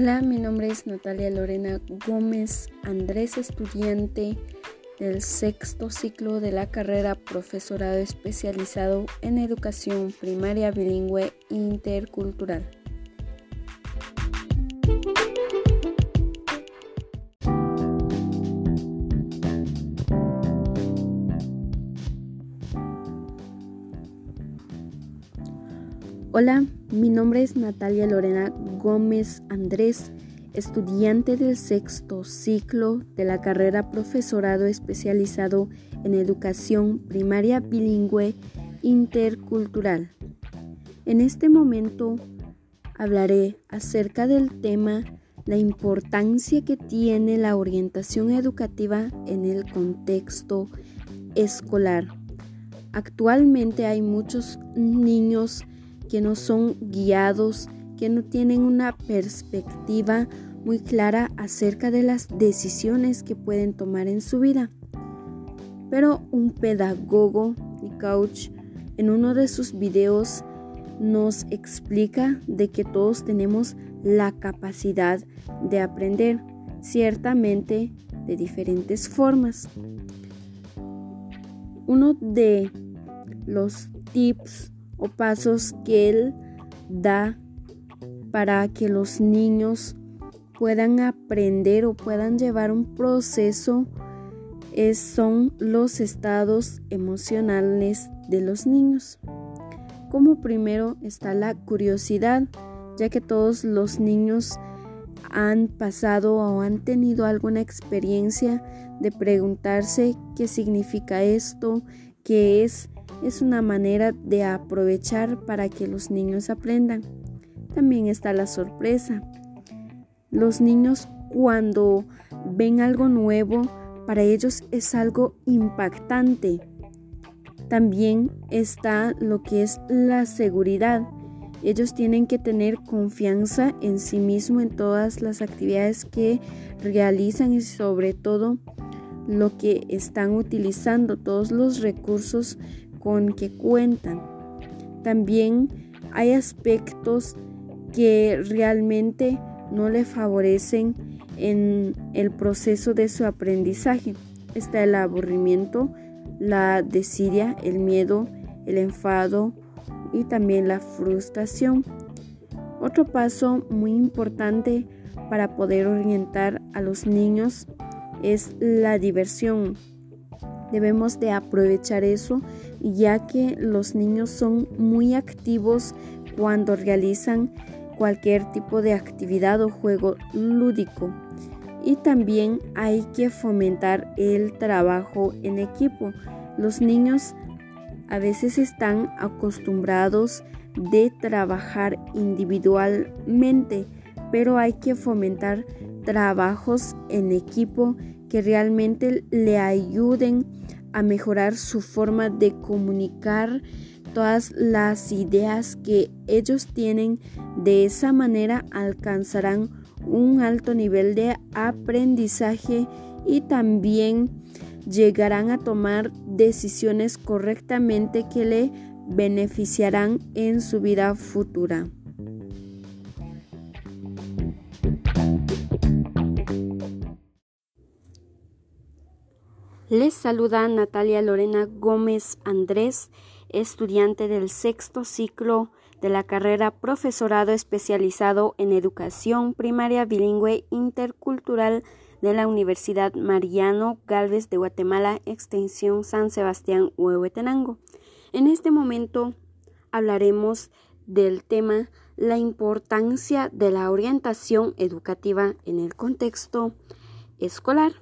Hola, mi nombre es Natalia Lorena Gómez Andrés, estudiante del sexto ciclo de la carrera profesorado especializado en educación primaria bilingüe intercultural. Hola, mi nombre es Natalia Lorena Gómez Andrés, estudiante del sexto ciclo de la carrera profesorado especializado en educación primaria bilingüe intercultural. En este momento hablaré acerca del tema la importancia que tiene la orientación educativa en el contexto escolar. Actualmente hay muchos niños que no son guiados, que no tienen una perspectiva muy clara acerca de las decisiones que pueden tomar en su vida. Pero un pedagogo y coach en uno de sus videos nos explica de que todos tenemos la capacidad de aprender, ciertamente de diferentes formas. Uno de los tips o pasos que Él da para que los niños puedan aprender o puedan llevar un proceso es, son los estados emocionales de los niños. Como primero está la curiosidad, ya que todos los niños han pasado o han tenido alguna experiencia de preguntarse qué significa esto, qué es es una manera de aprovechar para que los niños aprendan. También está la sorpresa. Los niños cuando ven algo nuevo, para ellos es algo impactante. También está lo que es la seguridad. Ellos tienen que tener confianza en sí mismo en todas las actividades que realizan y sobre todo lo que están utilizando, todos los recursos con que cuentan. También hay aspectos que realmente no le favorecen en el proceso de su aprendizaje. Está el aburrimiento, la desidia, el miedo, el enfado y también la frustración. Otro paso muy importante para poder orientar a los niños es la diversión. Debemos de aprovechar eso ya que los niños son muy activos cuando realizan cualquier tipo de actividad o juego lúdico. Y también hay que fomentar el trabajo en equipo. Los niños a veces están acostumbrados de trabajar individualmente, pero hay que fomentar trabajos en equipo que realmente le ayuden a mejorar su forma de comunicar todas las ideas que ellos tienen. De esa manera alcanzarán un alto nivel de aprendizaje y también llegarán a tomar decisiones correctamente que le beneficiarán en su vida futura. Les saluda Natalia Lorena Gómez Andrés, estudiante del sexto ciclo de la carrera Profesorado especializado en Educación Primaria Bilingüe Intercultural de la Universidad Mariano Galvez de Guatemala, extensión San Sebastián Huehuetenango. En este momento hablaremos del tema la importancia de la orientación educativa en el contexto escolar.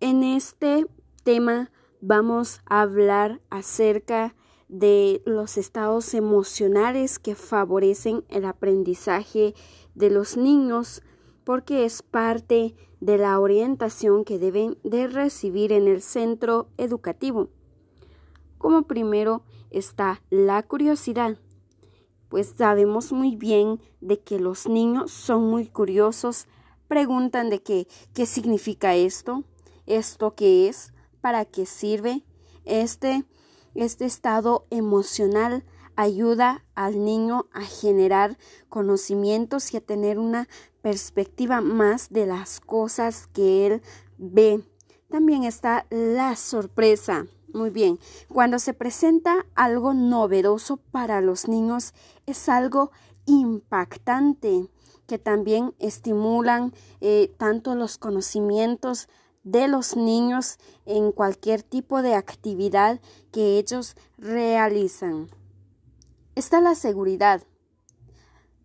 En este tema vamos a hablar acerca de los estados emocionales que favorecen el aprendizaje de los niños porque es parte de la orientación que deben de recibir en el centro educativo. Como primero está la curiosidad, pues sabemos muy bien de que los niños son muy curiosos, preguntan de qué, qué significa esto, esto qué es, para qué sirve. Este, este estado emocional ayuda al niño a generar conocimientos y a tener una perspectiva más de las cosas que él ve. También está la sorpresa. Muy bien, cuando se presenta algo novedoso para los niños es algo impactante que también estimulan eh, tanto los conocimientos de los niños en cualquier tipo de actividad que ellos realizan. Está la seguridad.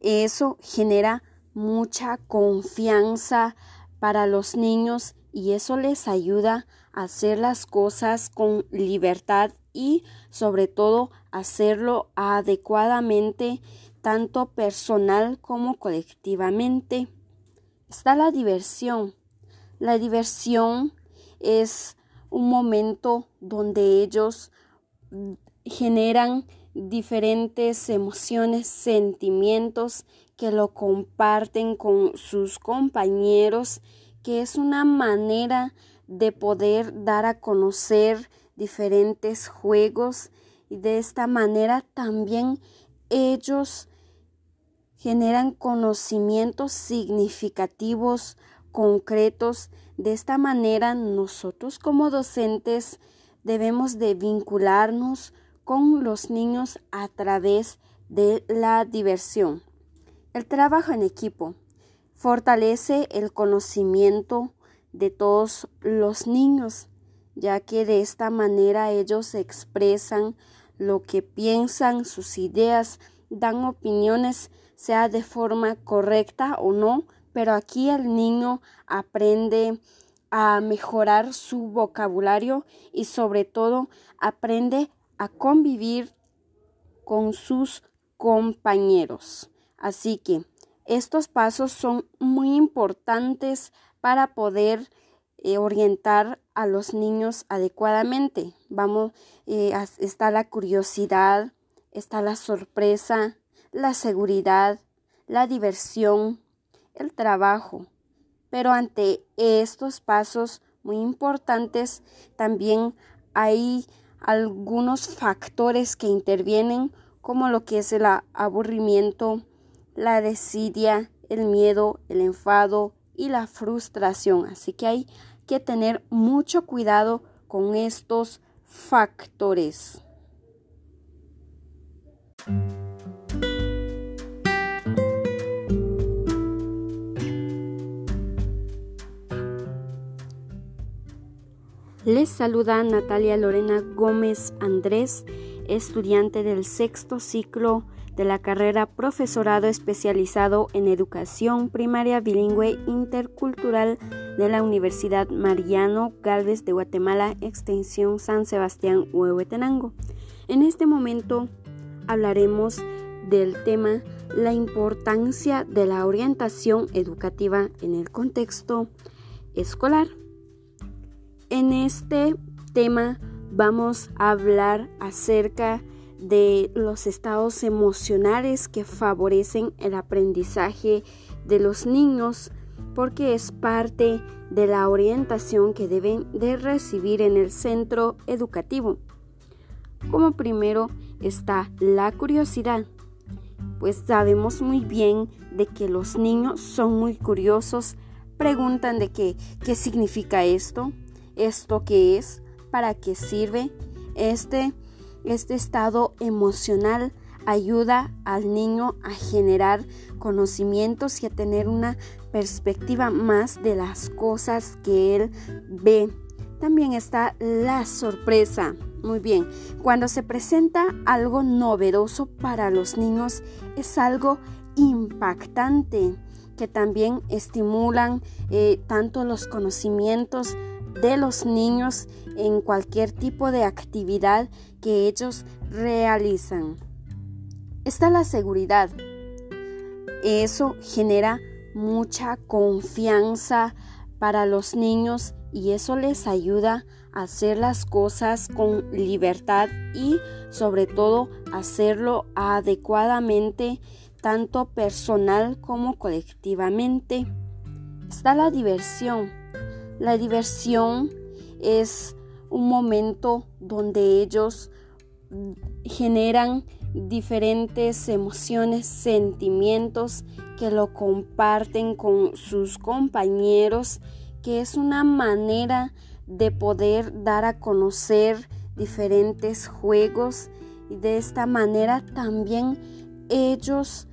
Eso genera mucha confianza para los niños y eso les ayuda a hacer las cosas con libertad y sobre todo hacerlo adecuadamente tanto personal como colectivamente. Está la diversión. La diversión es un momento donde ellos generan diferentes emociones, sentimientos que lo comparten con sus compañeros, que es una manera de poder dar a conocer diferentes juegos y de esta manera también ellos generan conocimientos significativos, concretos. De esta manera nosotros como docentes debemos de vincularnos con los niños a través de la diversión. El trabajo en equipo fortalece el conocimiento de todos los niños, ya que de esta manera ellos expresan lo que piensan, sus ideas, dan opiniones, sea de forma correcta o no, pero aquí el niño aprende a mejorar su vocabulario y sobre todo aprende a convivir con sus compañeros. Así que estos pasos son muy importantes para poder eh, orientar a los niños adecuadamente. Vamos, eh, está la curiosidad, está la sorpresa, la seguridad, la diversión, el trabajo. Pero ante estos pasos muy importantes también hay algunos factores que intervienen como lo que es el aburrimiento, la desidia, el miedo, el enfado y la frustración. Así que hay que tener mucho cuidado con estos factores. Les saluda Natalia Lorena Gómez Andrés, estudiante del sexto ciclo de la carrera Profesorado especializado en Educación Primaria Bilingüe Intercultural de la Universidad Mariano Galvez de Guatemala, Extensión San Sebastián, Huehuetenango. En este momento hablaremos del tema la importancia de la orientación educativa en el contexto escolar. En este tema vamos a hablar acerca de los estados emocionales que favorecen el aprendizaje de los niños porque es parte de la orientación que deben de recibir en el centro educativo. Como primero está la curiosidad, pues sabemos muy bien de que los niños son muy curiosos, preguntan de qué, qué significa esto, esto qué es, para qué sirve. Este, este estado emocional ayuda al niño a generar conocimientos y a tener una perspectiva más de las cosas que él ve. También está la sorpresa. Muy bien, cuando se presenta algo novedoso para los niños es algo impactante que también estimulan eh, tanto los conocimientos de los niños en cualquier tipo de actividad que ellos realizan. Está la seguridad. Eso genera mucha confianza para los niños y eso les ayuda a hacer las cosas con libertad y sobre todo hacerlo adecuadamente tanto personal como colectivamente. Está la diversión la diversión es un momento donde ellos generan diferentes emociones, sentimientos que lo comparten con sus compañeros, que es una manera de poder dar a conocer diferentes juegos y de esta manera también ellos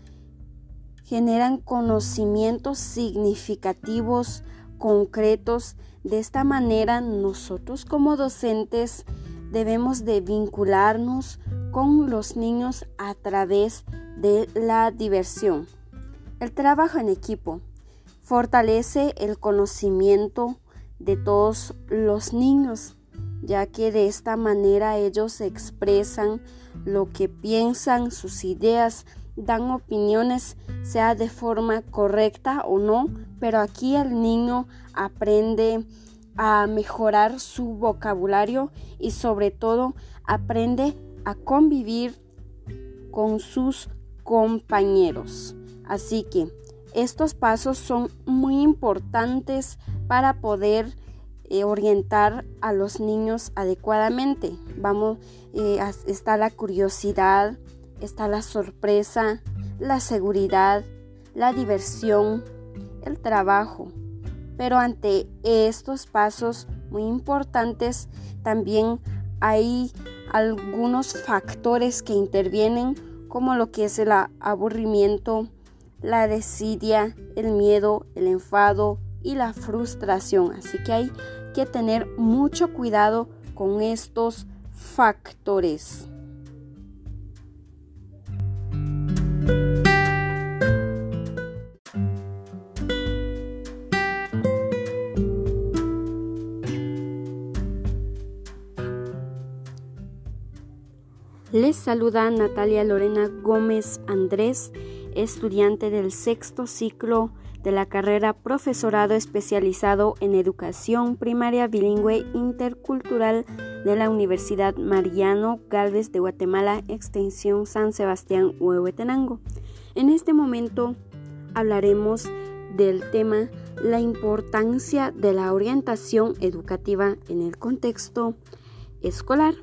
generan conocimientos significativos, concretos. De esta manera nosotros como docentes debemos de vincularnos con los niños a través de la diversión. El trabajo en equipo fortalece el conocimiento de todos los niños, ya que de esta manera ellos expresan lo que piensan, sus ideas, dan opiniones, sea de forma correcta o no, pero aquí el niño aprende a mejorar su vocabulario y sobre todo aprende a convivir con sus compañeros. Así que estos pasos son muy importantes para poder eh, orientar a los niños adecuadamente. Vamos, eh, está la curiosidad, está la sorpresa, la seguridad, la diversión, el trabajo. Pero ante estos pasos muy importantes también hay algunos factores que intervienen como lo que es el aburrimiento, la desidia, el miedo, el enfado y la frustración. Así que hay que tener mucho cuidado con estos factores. Les saluda Natalia Lorena Gómez Andrés, estudiante del sexto ciclo de la carrera Profesorado Especializado en Educación Primaria Bilingüe Intercultural de la Universidad Mariano Galvez de Guatemala, Extensión San Sebastián, Huehuetenango. En este momento hablaremos del tema la importancia de la orientación educativa en el contexto escolar.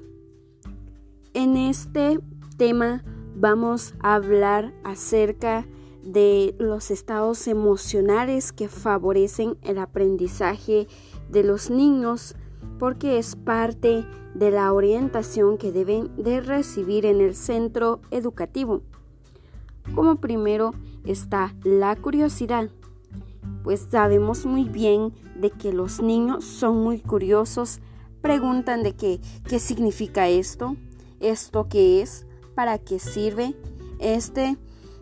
En este tema vamos a hablar acerca de los estados emocionales que favorecen el aprendizaje de los niños porque es parte de la orientación que deben de recibir en el centro educativo. Como primero está la curiosidad, pues sabemos muy bien de que los niños son muy curiosos, preguntan de qué, qué significa esto, esto qué es, para qué sirve. Este,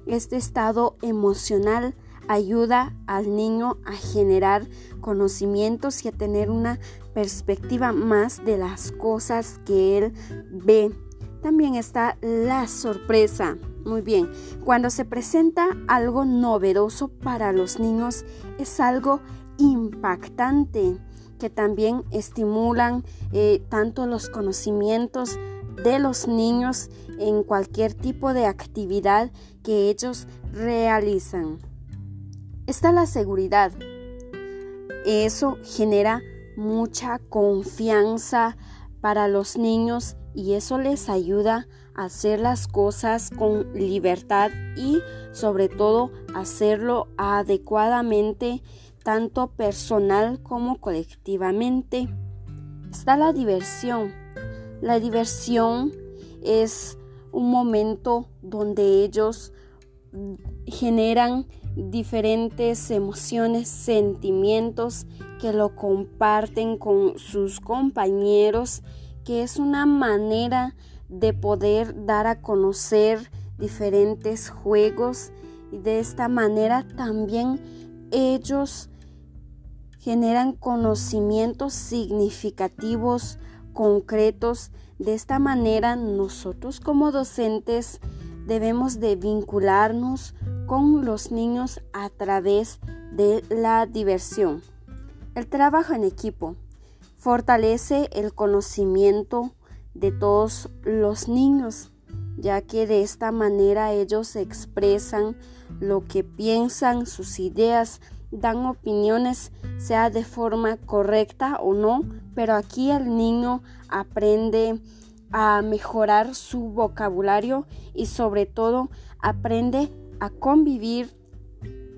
este estado emocional ayuda al niño a generar conocimientos y a tener una perspectiva más de las cosas que él ve. También está la sorpresa. Muy bien, cuando se presenta algo novedoso para los niños es algo impactante que también estimulan eh, tanto los conocimientos de los niños en cualquier tipo de actividad que ellos realizan. Está la seguridad. Eso genera mucha confianza para los niños y eso les ayuda a hacer las cosas con libertad y sobre todo hacerlo adecuadamente tanto personal como colectivamente. Está la diversión la diversión es un momento donde ellos generan diferentes emociones, sentimientos que lo comparten con sus compañeros, que es una manera de poder dar a conocer diferentes juegos y de esta manera también ellos generan conocimientos significativos concretos. De esta manera nosotros como docentes debemos de vincularnos con los niños a través de la diversión. El trabajo en equipo fortalece el conocimiento de todos los niños, ya que de esta manera ellos expresan lo que piensan, sus ideas, dan opiniones, sea de forma correcta o no, pero aquí el niño aprende a mejorar su vocabulario y sobre todo aprende a convivir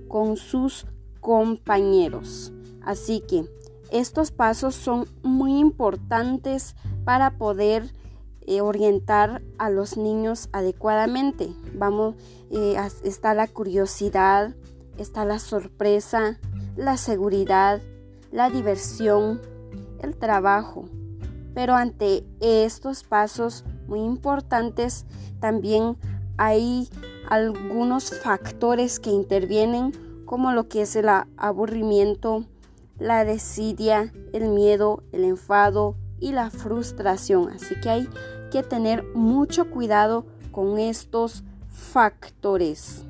con sus compañeros. Así que estos pasos son muy importantes para poder eh, orientar a los niños adecuadamente. Vamos, eh, está la curiosidad, está la sorpresa, la seguridad, la diversión, el trabajo. Pero ante estos pasos muy importantes también hay algunos factores que intervienen como lo que es el aburrimiento, la desidia, el miedo, el enfado y la frustración. Así que hay que tener mucho cuidado con estos factores.